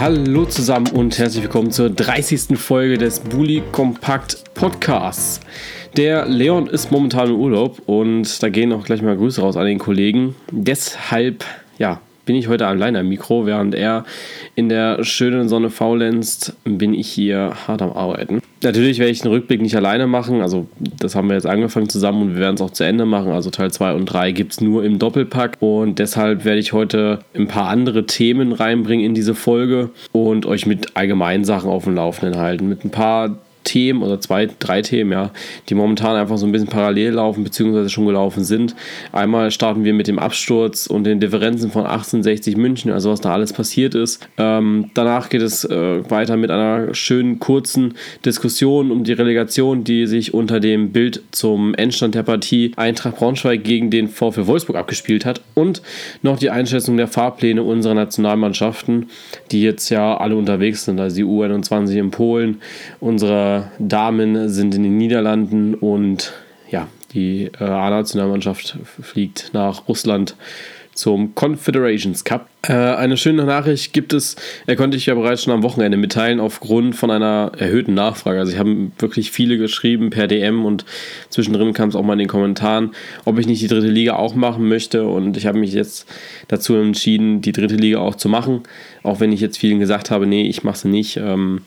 Hallo zusammen und herzlich willkommen zur 30. Folge des Bully Kompakt Podcasts. Der Leon ist momentan im Urlaub und da gehen auch gleich mal Grüße raus an den Kollegen. Deshalb, ja, bin ich heute allein am Mikro, während er in der schönen Sonne faulenzt, bin ich hier hart am Arbeiten. Natürlich werde ich den Rückblick nicht alleine machen, also das haben wir jetzt angefangen zusammen und wir werden es auch zu Ende machen. Also Teil 2 und 3 gibt es nur im Doppelpack und deshalb werde ich heute ein paar andere Themen reinbringen in diese Folge und euch mit allgemeinen Sachen auf dem Laufenden halten. Mit ein paar Themen oder zwei, drei Themen, ja, die momentan einfach so ein bisschen parallel laufen, beziehungsweise schon gelaufen sind. Einmal starten wir mit dem Absturz und den Differenzen von 1860 München, also was da alles passiert ist. Ähm, danach geht es äh, weiter mit einer schönen kurzen Diskussion um die Relegation, die sich unter dem Bild zum Endstand der Partie Eintracht Braunschweig gegen den VfL Wolfsburg abgespielt hat und noch die Einschätzung der Fahrpläne unserer Nationalmannschaften, die jetzt ja alle unterwegs sind, also die U21 in Polen, unsere Damen sind in den Niederlanden und ja, die äh, A-Nationalmannschaft fliegt nach Russland zum Confederations Cup. Äh, eine schöne Nachricht gibt es, er konnte ich ja bereits schon am Wochenende mitteilen, aufgrund von einer erhöhten Nachfrage. Also ich habe wirklich viele geschrieben per DM und zwischendrin kam es auch mal in den Kommentaren, ob ich nicht die dritte Liga auch machen möchte. Und ich habe mich jetzt dazu entschieden, die dritte Liga auch zu machen. Auch wenn ich jetzt vielen gesagt habe, nee, ich mache sie nicht. Ähm,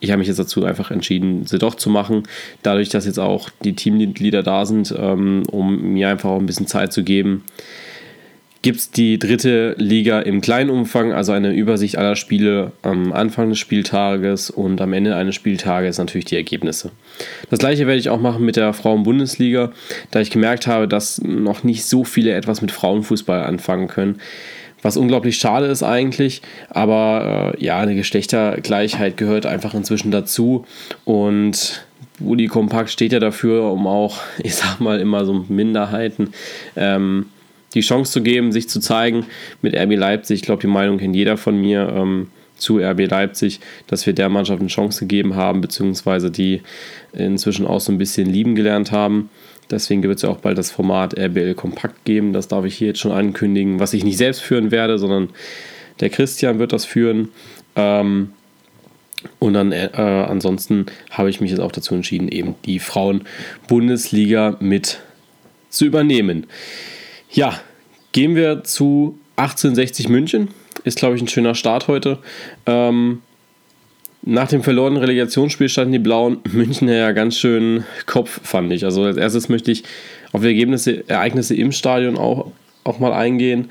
ich habe mich jetzt dazu einfach entschieden, sie doch zu machen. Dadurch, dass jetzt auch die Teammitglieder da sind, ähm, um mir einfach auch ein bisschen Zeit zu geben, gibt es die dritte Liga im kleinen Umfang, also eine Übersicht aller Spiele am Anfang des Spieltages und am Ende eines Spieltages natürlich die Ergebnisse. Das gleiche werde ich auch machen mit der Frauen-Bundesliga, da ich gemerkt habe, dass noch nicht so viele etwas mit Frauenfußball anfangen können was unglaublich schade ist eigentlich. Aber äh, ja, eine Geschlechtergleichheit gehört einfach inzwischen dazu. Und Uli Kompakt steht ja dafür, um auch, ich sag mal, immer so Minderheiten ähm, die Chance zu geben, sich zu zeigen mit RB Leipzig. Ich glaube, die Meinung kennt jeder von mir. Ähm, zu RB Leipzig, dass wir der Mannschaft eine Chance gegeben haben, beziehungsweise die inzwischen auch so ein bisschen lieben gelernt haben. Deswegen wird es ja auch bald das Format RBL Kompakt geben. Das darf ich hier jetzt schon ankündigen, was ich nicht selbst führen werde, sondern der Christian wird das führen. Ähm, und dann äh, ansonsten habe ich mich jetzt auch dazu entschieden, eben die Frauen-Bundesliga mit zu übernehmen. Ja, gehen wir zu 1860 München. Ist, glaube ich, ein schöner Start heute. Ähm, nach dem verlorenen Relegationsspiel standen die Blauen Münchner ja ganz schön Kopf, fand ich. Also als erstes möchte ich auf die Ergebnisse, Ereignisse im Stadion auch, auch mal eingehen.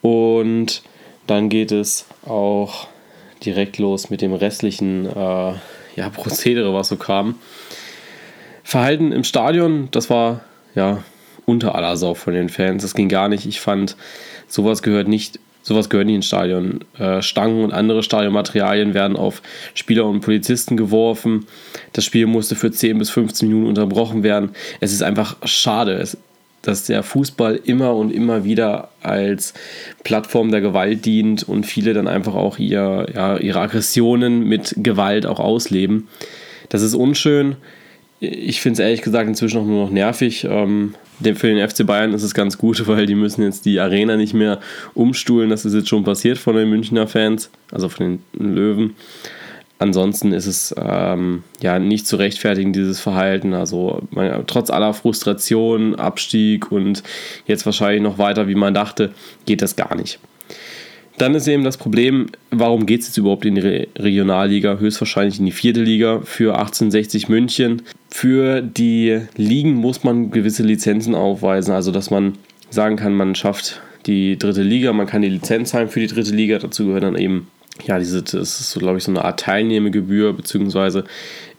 Und dann geht es auch direkt los mit dem restlichen äh, ja, Prozedere, was so kam. Verhalten im Stadion, das war ja unter aller Sau von den Fans. Das ging gar nicht. Ich fand, sowas gehört nicht Sowas gehört nicht ins Stadion. Äh, Stangen und andere Stadionmaterialien werden auf Spieler und Polizisten geworfen. Das Spiel musste für 10 bis 15 Minuten unterbrochen werden. Es ist einfach schade, dass der Fußball immer und immer wieder als Plattform der Gewalt dient und viele dann einfach auch ihr, ja, ihre Aggressionen mit Gewalt auch ausleben. Das ist unschön. Ich finde es ehrlich gesagt inzwischen auch nur noch nervig. Ähm, für den FC Bayern ist es ganz gut, weil die müssen jetzt die Arena nicht mehr umstuhlen. Das ist jetzt schon passiert von den Münchner Fans, also von den Löwen. Ansonsten ist es ähm, ja nicht zu rechtfertigen, dieses Verhalten. Also man, trotz aller Frustration, Abstieg und jetzt wahrscheinlich noch weiter, wie man dachte, geht das gar nicht. Dann ist eben das Problem, warum geht es jetzt überhaupt in die Re Regionalliga? Höchstwahrscheinlich in die vierte Liga für 1860 München. Für die Ligen muss man gewisse Lizenzen aufweisen, also dass man sagen kann, man schafft die dritte Liga, man kann die Lizenz zahlen für die dritte Liga. Dazu gehört dann eben, ja, diese, das ist so, glaube ich, so eine Art Teilnehmegebühr, beziehungsweise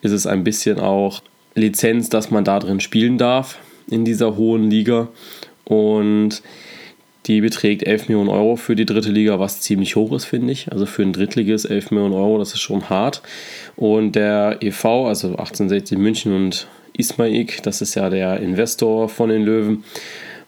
ist es ein bisschen auch Lizenz, dass man da drin spielen darf in dieser hohen Liga. Und die beträgt 11 Millionen Euro für die dritte Liga, was ziemlich hoch ist, finde ich. Also für ein Drittliges 11 Millionen Euro, das ist schon hart. Und der EV, also 1860 München und Ismaik, das ist ja der Investor von den Löwen,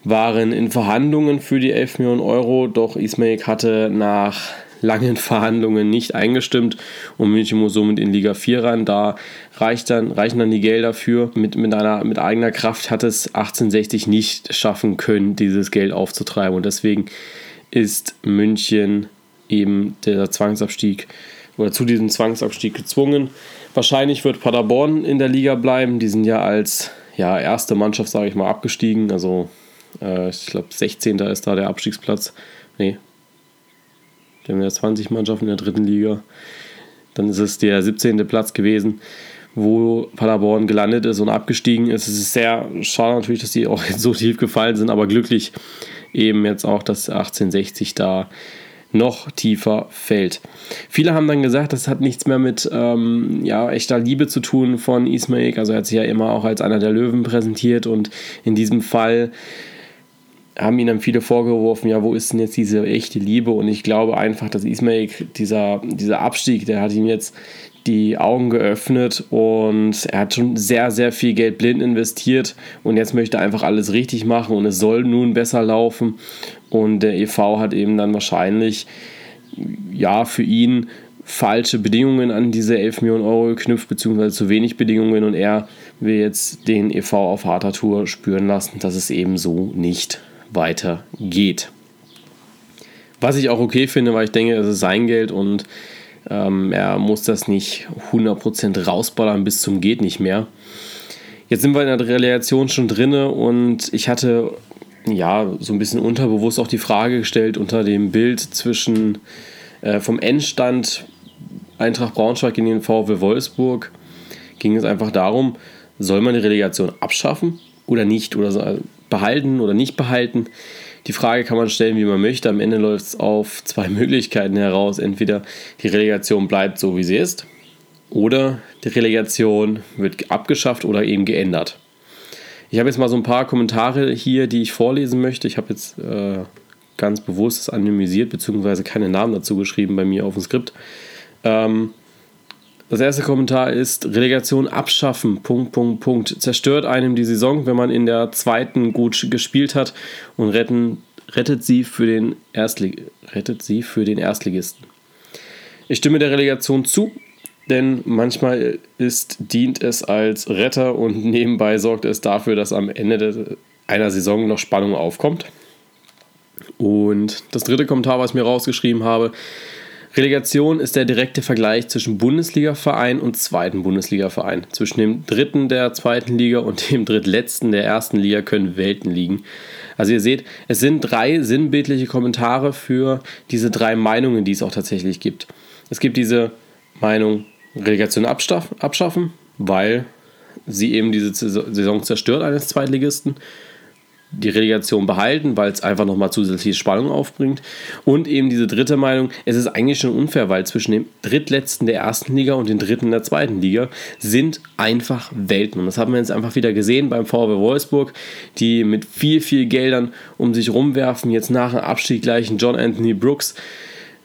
waren in Verhandlungen für die 11 Millionen Euro, doch Ismaik hatte nach langen Verhandlungen nicht eingestimmt und München muss somit in Liga 4 ran. Da reicht dann, reichen dann die Gelder für. Mit, mit, einer, mit eigener Kraft hat es 1860 nicht schaffen können, dieses Geld aufzutreiben. Und deswegen ist München eben der Zwangsabstieg oder zu diesem Zwangsabstieg gezwungen. Wahrscheinlich wird Paderborn in der Liga bleiben. Die sind ja als ja, erste Mannschaft, sage ich mal, abgestiegen. Also äh, ich glaube 16. ist da der Abstiegsplatz. Nee. Die haben ja 20 Mannschaften in der dritten Liga. Dann ist es der 17. Platz gewesen, wo Paderborn gelandet ist und abgestiegen ist. Es ist sehr schade natürlich, dass die auch so tief gefallen sind, aber glücklich eben jetzt auch, dass 1860 da noch tiefer fällt. Viele haben dann gesagt, das hat nichts mehr mit ähm, ja, echter Liebe zu tun von Ismail. Also er hat sich ja immer auch als einer der Löwen präsentiert und in diesem Fall haben ihn dann viele vorgeworfen, ja, wo ist denn jetzt diese echte Liebe? Und ich glaube einfach, dass Ismail, dieser, dieser Abstieg, der hat ihm jetzt die Augen geöffnet und er hat schon sehr, sehr viel Geld blind investiert und jetzt möchte er einfach alles richtig machen und es soll nun besser laufen. Und der EV hat eben dann wahrscheinlich, ja, für ihn falsche Bedingungen an diese 11 Millionen Euro geknüpft, beziehungsweise zu wenig Bedingungen und er will jetzt den EV auf harter Tour spüren lassen, dass es eben so nicht weitergeht. Was ich auch okay finde, weil ich denke, es ist sein Geld und ähm, er muss das nicht 100% rausballern bis zum geht nicht mehr. Jetzt sind wir in der Relegation schon drinne und ich hatte ja so ein bisschen unterbewusst auch die Frage gestellt unter dem Bild zwischen äh, vom Endstand Eintracht Braunschweig in den VW Wolfsburg ging es einfach darum, soll man die Relegation abschaffen oder nicht oder behalten oder nicht behalten. Die Frage kann man stellen, wie man möchte. Am Ende läuft es auf zwei Möglichkeiten heraus. Entweder die Relegation bleibt so, wie sie ist, oder die Relegation wird abgeschafft oder eben geändert. Ich habe jetzt mal so ein paar Kommentare hier, die ich vorlesen möchte. Ich habe jetzt äh, ganz bewusst anonymisiert, beziehungsweise keine Namen dazu geschrieben bei mir auf dem Skript. Ähm, das erste Kommentar ist Relegation abschaffen. Punkt, Punkt, Punkt. Zerstört einem die Saison, wenn man in der zweiten gut gespielt hat und retten, rettet, sie für den Erstlig rettet sie für den Erstligisten. Ich stimme der Relegation zu, denn manchmal ist, dient es als Retter und nebenbei sorgt es dafür, dass am Ende einer Saison noch Spannung aufkommt. Und das dritte Kommentar, was ich mir rausgeschrieben habe, Relegation ist der direkte Vergleich zwischen Bundesliga-Verein und zweiten Bundesliga-Verein. Zwischen dem dritten der zweiten Liga und dem drittletzten der ersten Liga können Welten liegen. Also ihr seht, es sind drei sinnbildliche Kommentare für diese drei Meinungen, die es auch tatsächlich gibt. Es gibt diese Meinung Relegation abschaffen, weil sie eben diese Saison zerstört eines Zweitligisten die Relegation behalten, weil es einfach nochmal zusätzliche Spannung aufbringt. Und eben diese dritte Meinung, es ist eigentlich schon unfair, weil zwischen dem drittletzten der ersten Liga und dem dritten der zweiten Liga sind einfach Welten. Und das haben wir jetzt einfach wieder gesehen beim VW Wolfsburg, die mit viel, viel Geldern um sich rumwerfen, jetzt nach dem Abstieg gleich einen John Anthony Brooks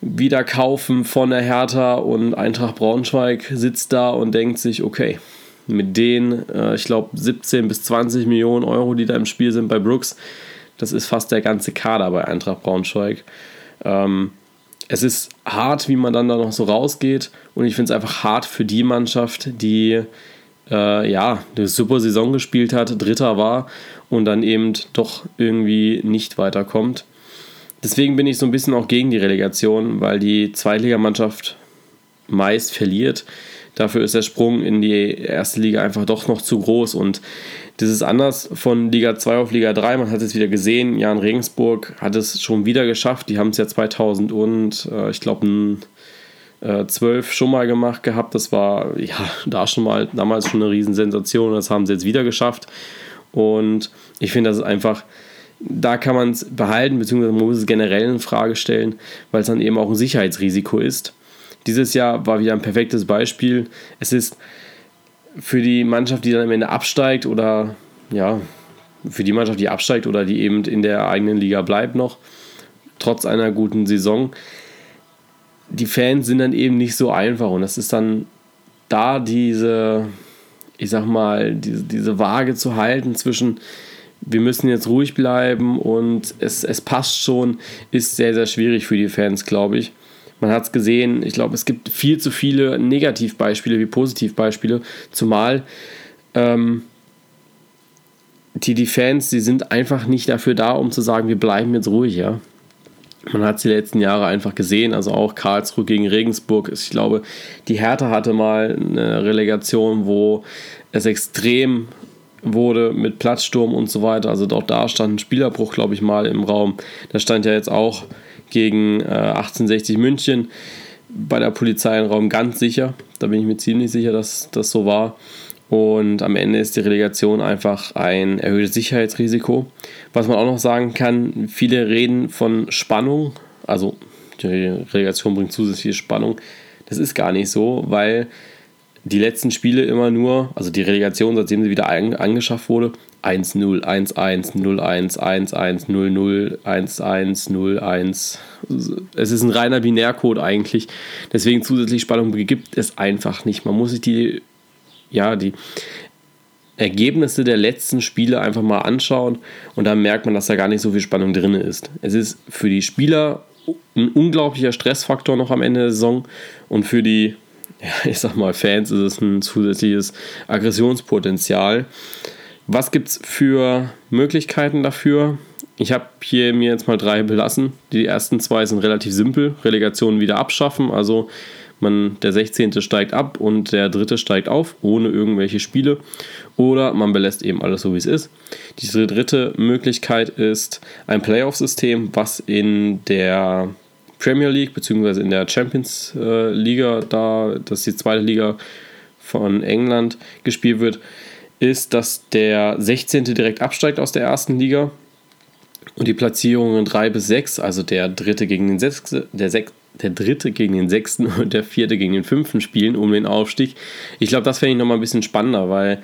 wieder kaufen von der Hertha und Eintracht Braunschweig sitzt da und denkt sich, okay, mit den, äh, ich glaube, 17 bis 20 Millionen Euro, die da im Spiel sind bei Brooks. Das ist fast der ganze Kader bei Eintracht Braunschweig. Ähm, es ist hart, wie man dann da noch so rausgeht. Und ich finde es einfach hart für die Mannschaft, die äh, ja, eine super Saison gespielt hat, Dritter war und dann eben doch irgendwie nicht weiterkommt. Deswegen bin ich so ein bisschen auch gegen die Relegation, weil die Zweitligamannschaft meist verliert. Dafür ist der Sprung in die erste Liga einfach doch noch zu groß und das ist anders von Liga 2 auf Liga 3. Man hat es wieder gesehen, Jan Regensburg hat es schon wieder geschafft. Die haben es ja 2000 und äh, ich glaube äh, 12 schon mal gemacht gehabt. Das war ja da schon mal damals schon eine Riesensensation. Das haben sie jetzt wieder geschafft. Und ich finde, das ist einfach, da kann man es behalten, beziehungsweise man muss es generell in Frage stellen, weil es dann eben auch ein Sicherheitsrisiko ist. Dieses Jahr war wieder ein perfektes Beispiel. Es ist für die Mannschaft, die dann am Ende absteigt oder ja, für die Mannschaft, die absteigt oder die eben in der eigenen Liga bleibt noch, trotz einer guten Saison, die Fans sind dann eben nicht so einfach und das ist dann da diese, ich sag mal, diese, diese Waage zu halten zwischen wir müssen jetzt ruhig bleiben und es, es passt schon, ist sehr, sehr schwierig für die Fans, glaube ich. Man hat es gesehen, ich glaube, es gibt viel zu viele Negativbeispiele wie Positivbeispiele, zumal ähm, die, die Fans, die sind einfach nicht dafür da, um zu sagen, wir bleiben jetzt ruhig, ja. Man hat es die letzten Jahre einfach gesehen, also auch Karlsruhe gegen Regensburg. Ich glaube, die Hertha hatte mal eine Relegation, wo es extrem wurde mit Platzsturm und so weiter. Also auch da stand ein Spielerbruch, glaube ich, mal im Raum. Da stand ja jetzt auch gegen äh, 1860 München bei der Polizei im Raum ganz sicher. Da bin ich mir ziemlich sicher, dass das so war. Und am Ende ist die Relegation einfach ein erhöhtes Sicherheitsrisiko. Was man auch noch sagen kann, viele reden von Spannung. Also die Relegation bringt zusätzliche Spannung. Das ist gar nicht so, weil die letzten Spiele immer nur, also die Relegation, seitdem sie wieder angeschafft wurde, 1-0, 1-1, 0-1, 1-1, 0-0, 1-1, 0-1. Es ist ein reiner Binärcode eigentlich. Deswegen zusätzliche Spannung gibt es einfach nicht. Man muss sich die ja, die Ergebnisse der letzten Spiele einfach mal anschauen und dann merkt man, dass da gar nicht so viel Spannung drin ist. Es ist für die Spieler ein unglaublicher Stressfaktor noch am Ende der Saison und für die, ja, ich sag mal, Fans ist es ein zusätzliches Aggressionspotenzial. Was gibt es für Möglichkeiten dafür? Ich habe hier mir jetzt mal drei belassen. Die ersten zwei sind relativ simpel. Relegation wieder abschaffen, also man, der 16. steigt ab und der dritte steigt auf, ohne irgendwelche Spiele. Oder man belässt eben alles so, wie es ist. Die dritte Möglichkeit ist ein Playoff-System, was in der Premier League bzw. in der Champions äh, Liga, da das ist die zweite Liga von England gespielt wird, ist, dass der 16. direkt absteigt aus der ersten Liga und die Platzierungen 3 bis 6, also der dritte gegen den 6, der 6, der dritte gegen den sechsten und der vierte gegen den fünften spielen um den Aufstieg. Ich glaube, das fände ich nochmal ein bisschen spannender, weil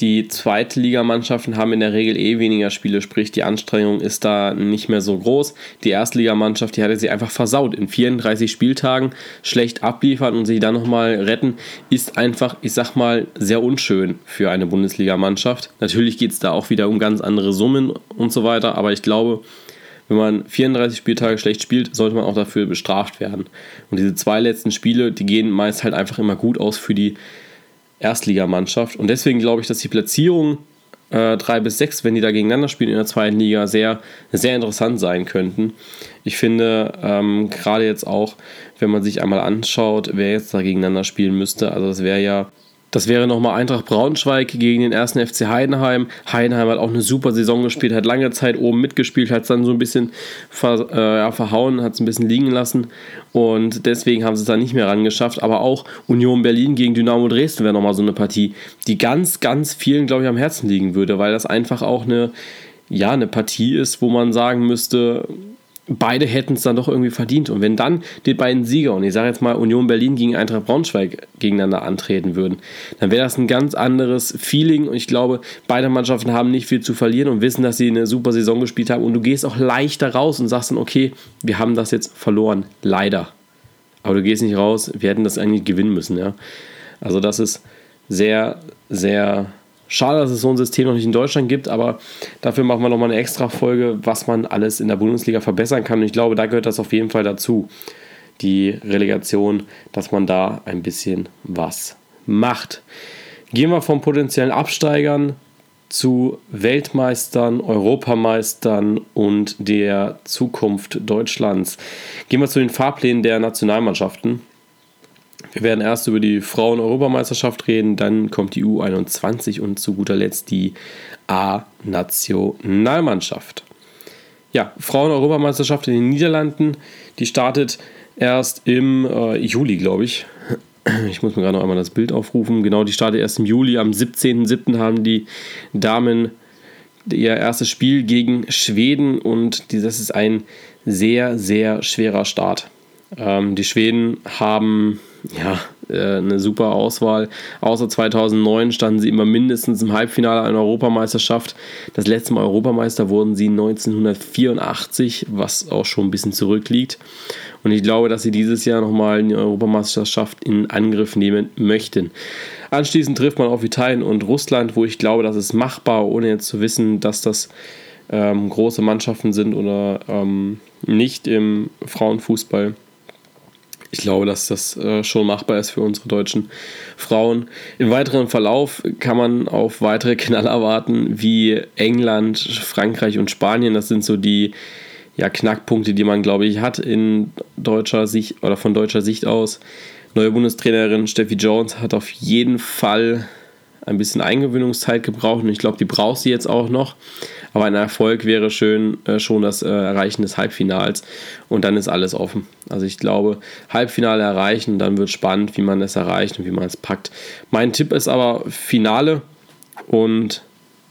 die Zweitligamannschaften haben in der Regel eh weniger Spiele, sprich die Anstrengung ist da nicht mehr so groß. Die Erstligamannschaft, die hatte sie einfach versaut. In 34 Spieltagen schlecht abliefern und sich dann nochmal retten, ist einfach, ich sag mal, sehr unschön für eine Bundesligamannschaft. Natürlich geht es da auch wieder um ganz andere Summen und so weiter, aber ich glaube, wenn man 34 Spieltage schlecht spielt, sollte man auch dafür bestraft werden. Und diese zwei letzten Spiele, die gehen meist halt einfach immer gut aus für die Erstligamannschaft. Und deswegen glaube ich, dass die Platzierung äh, 3 bis 6, wenn die da gegeneinander spielen in der zweiten Liga, sehr, sehr interessant sein könnten. Ich finde, ähm, gerade jetzt auch, wenn man sich einmal anschaut, wer jetzt da gegeneinander spielen müsste, also das wäre ja das wäre nochmal Eintracht Braunschweig gegen den ersten FC Heidenheim. Heidenheim hat auch eine super Saison gespielt, hat lange Zeit oben mitgespielt, hat es dann so ein bisschen ver, äh, ja, verhauen, hat es ein bisschen liegen lassen und deswegen haben sie es dann nicht mehr rangeschafft. Aber auch Union Berlin gegen Dynamo Dresden wäre nochmal so eine Partie, die ganz, ganz vielen, glaube ich, am Herzen liegen würde, weil das einfach auch eine, ja, eine Partie ist, wo man sagen müsste, beide hätten es dann doch irgendwie verdient. Und wenn dann die beiden Sieger, und ich sage jetzt mal Union Berlin gegen Eintracht Braunschweig gegeneinander antreten würden, dann wäre das ein ganz anderes Feeling. Und ich glaube, beide Mannschaften haben nicht viel zu verlieren und wissen, dass sie eine super Saison gespielt haben. Und du gehst auch leichter raus und sagst dann, okay, wir haben das jetzt verloren. Leider. Aber du gehst nicht raus, wir hätten das eigentlich gewinnen müssen. Ja? Also das ist sehr, sehr Schade, dass es so ein System noch nicht in Deutschland gibt, aber dafür machen wir nochmal eine extra Folge, was man alles in der Bundesliga verbessern kann. Und ich glaube, da gehört das auf jeden Fall dazu, die Relegation, dass man da ein bisschen was macht. Gehen wir von potenziellen Absteigern zu Weltmeistern, Europameistern und der Zukunft Deutschlands. Gehen wir zu den Fahrplänen der Nationalmannschaften. Wir werden erst über die Frauen-Europameisterschaft reden, dann kommt die U21 und zu guter Letzt die A-Nationalmannschaft. Ja, Frauen-Europameisterschaft in den Niederlanden, die startet erst im äh, Juli, glaube ich. Ich muss mir gerade noch einmal das Bild aufrufen. Genau, die startet erst im Juli. Am 17.07. haben die Damen ihr erstes Spiel gegen Schweden und das ist ein sehr, sehr schwerer Start. Ähm, die Schweden haben ja, äh, eine super Auswahl. Außer 2009 standen sie immer mindestens im Halbfinale einer Europameisterschaft. Das letzte Mal Europameister wurden sie 1984, was auch schon ein bisschen zurückliegt. Und ich glaube, dass sie dieses Jahr nochmal eine Europameisterschaft in Angriff nehmen möchten. Anschließend trifft man auf Italien und Russland, wo ich glaube, das ist machbar, ohne jetzt zu wissen, dass das ähm, große Mannschaften sind oder ähm, nicht im Frauenfußball ich glaube, dass das äh, schon machbar ist für unsere deutschen Frauen. Im weiteren Verlauf kann man auf weitere Knaller warten, wie England, Frankreich und Spanien. Das sind so die, ja, Knackpunkte, die man, glaube ich, hat in deutscher Sicht oder von deutscher Sicht aus. Neue Bundestrainerin Steffi Jones hat auf jeden Fall ein bisschen Eingewöhnungszeit gebraucht und ich glaube, die braucht sie jetzt auch noch. Aber ein Erfolg wäre schön äh, schon das äh, Erreichen des Halbfinals und dann ist alles offen. Also ich glaube, Halbfinale erreichen, dann wird spannend, wie man es erreicht und wie man es packt. Mein Tipp ist aber Finale und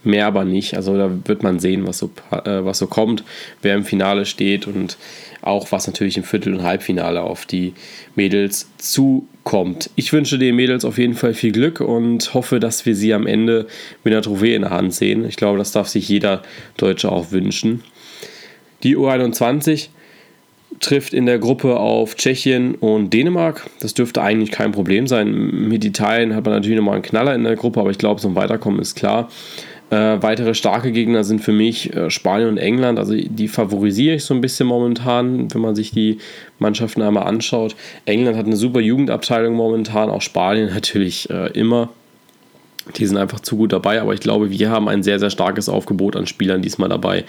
mehr aber nicht. Also da wird man sehen, was so, äh, was so kommt, wer im Finale steht und auch was natürlich im Viertel- und Halbfinale auf die Mädels zukommt. Ich wünsche den Mädels auf jeden Fall viel Glück und hoffe, dass wir sie am Ende mit einer Trophäe in der Hand sehen. Ich glaube, das darf sich jeder Deutsche auch wünschen. Die U21 trifft in der Gruppe auf Tschechien und Dänemark. Das dürfte eigentlich kein Problem sein. Mit Italien hat man natürlich nochmal einen Knaller in der Gruppe, aber ich glaube, so ein Weiterkommen ist klar. Äh, weitere starke Gegner sind für mich äh, Spanien und England. Also die favorisiere ich so ein bisschen momentan, wenn man sich die Mannschaften einmal anschaut. England hat eine super Jugendabteilung momentan, auch Spanien natürlich äh, immer. Die sind einfach zu gut dabei, aber ich glaube, wir haben ein sehr, sehr starkes Aufgebot an Spielern diesmal dabei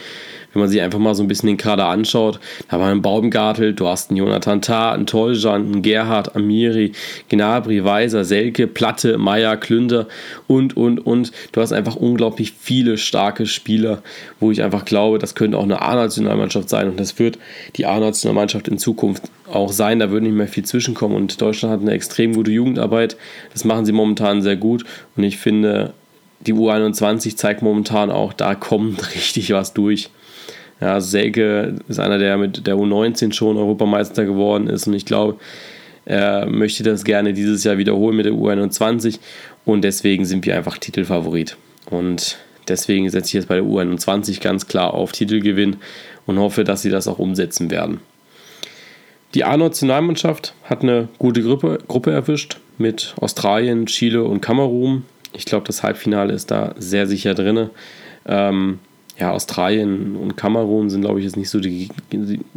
wenn man sich einfach mal so ein bisschen den Kader anschaut, da war ein Baumgartel, du hast einen Jonathan Tah, einen Toljan, einen Gerhard, Amiri, Gnabry, Weiser, Selke, Platte, Meier, Klünter und, und, und. Du hast einfach unglaublich viele starke Spieler, wo ich einfach glaube, das könnte auch eine A-Nationalmannschaft sein und das wird die A-Nationalmannschaft in Zukunft auch sein. Da würde nicht mehr viel zwischenkommen und Deutschland hat eine extrem gute Jugendarbeit. Das machen sie momentan sehr gut und ich finde, die U21 zeigt momentan auch, da kommt richtig was durch. Ja, Selke ist einer, der mit der U19 schon Europameister geworden ist und ich glaube, er möchte das gerne dieses Jahr wiederholen mit der U21 und deswegen sind wir einfach Titelfavorit. Und deswegen setze ich jetzt bei der U21 ganz klar auf Titelgewinn und hoffe, dass sie das auch umsetzen werden. Die A-Nationalmannschaft hat eine gute Gruppe, Gruppe erwischt mit Australien, Chile und Kamerun. Ich glaube, das Halbfinale ist da sehr sicher drin. Ähm, ja, Australien und Kamerun sind, glaube ich, jetzt nicht so die,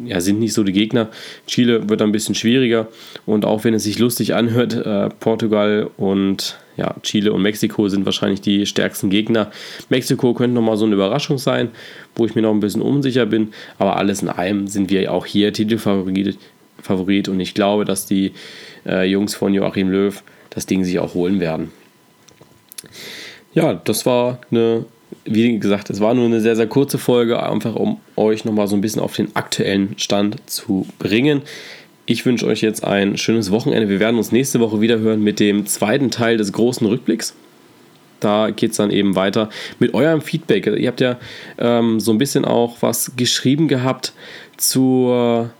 ja, sind nicht so die Gegner. Chile wird ein bisschen schwieriger und auch wenn es sich lustig anhört, äh, Portugal und ja, Chile und Mexiko sind wahrscheinlich die stärksten Gegner. Mexiko könnte nochmal so eine Überraschung sein, wo ich mir noch ein bisschen unsicher bin, aber alles in allem sind wir auch hier Titelfavorit Favorit und ich glaube, dass die äh, Jungs von Joachim Löw das Ding sich auch holen werden. Ja, das war eine wie gesagt, es war nur eine sehr, sehr kurze Folge, einfach um euch nochmal so ein bisschen auf den aktuellen Stand zu bringen. Ich wünsche euch jetzt ein schönes Wochenende. Wir werden uns nächste Woche wieder hören mit dem zweiten Teil des großen Rückblicks. Da geht es dann eben weiter mit eurem Feedback. Ihr habt ja ähm, so ein bisschen auch was geschrieben gehabt zur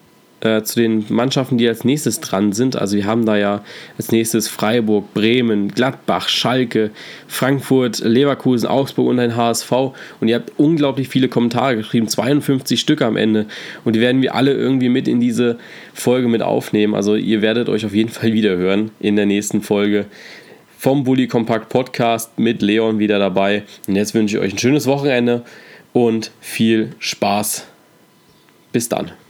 äh, zu den Mannschaften, die als nächstes dran sind. Also wir haben da ja als nächstes Freiburg, Bremen, Gladbach, Schalke, Frankfurt, Leverkusen, Augsburg und ein HSV. Und ihr habt unglaublich viele Kommentare geschrieben, 52 Stück am Ende. Und die werden wir alle irgendwie mit in diese Folge mit aufnehmen. Also ihr werdet euch auf jeden Fall wieder hören in der nächsten Folge vom Bully Compact Podcast mit Leon wieder dabei. Und jetzt wünsche ich euch ein schönes Wochenende und viel Spaß. Bis dann.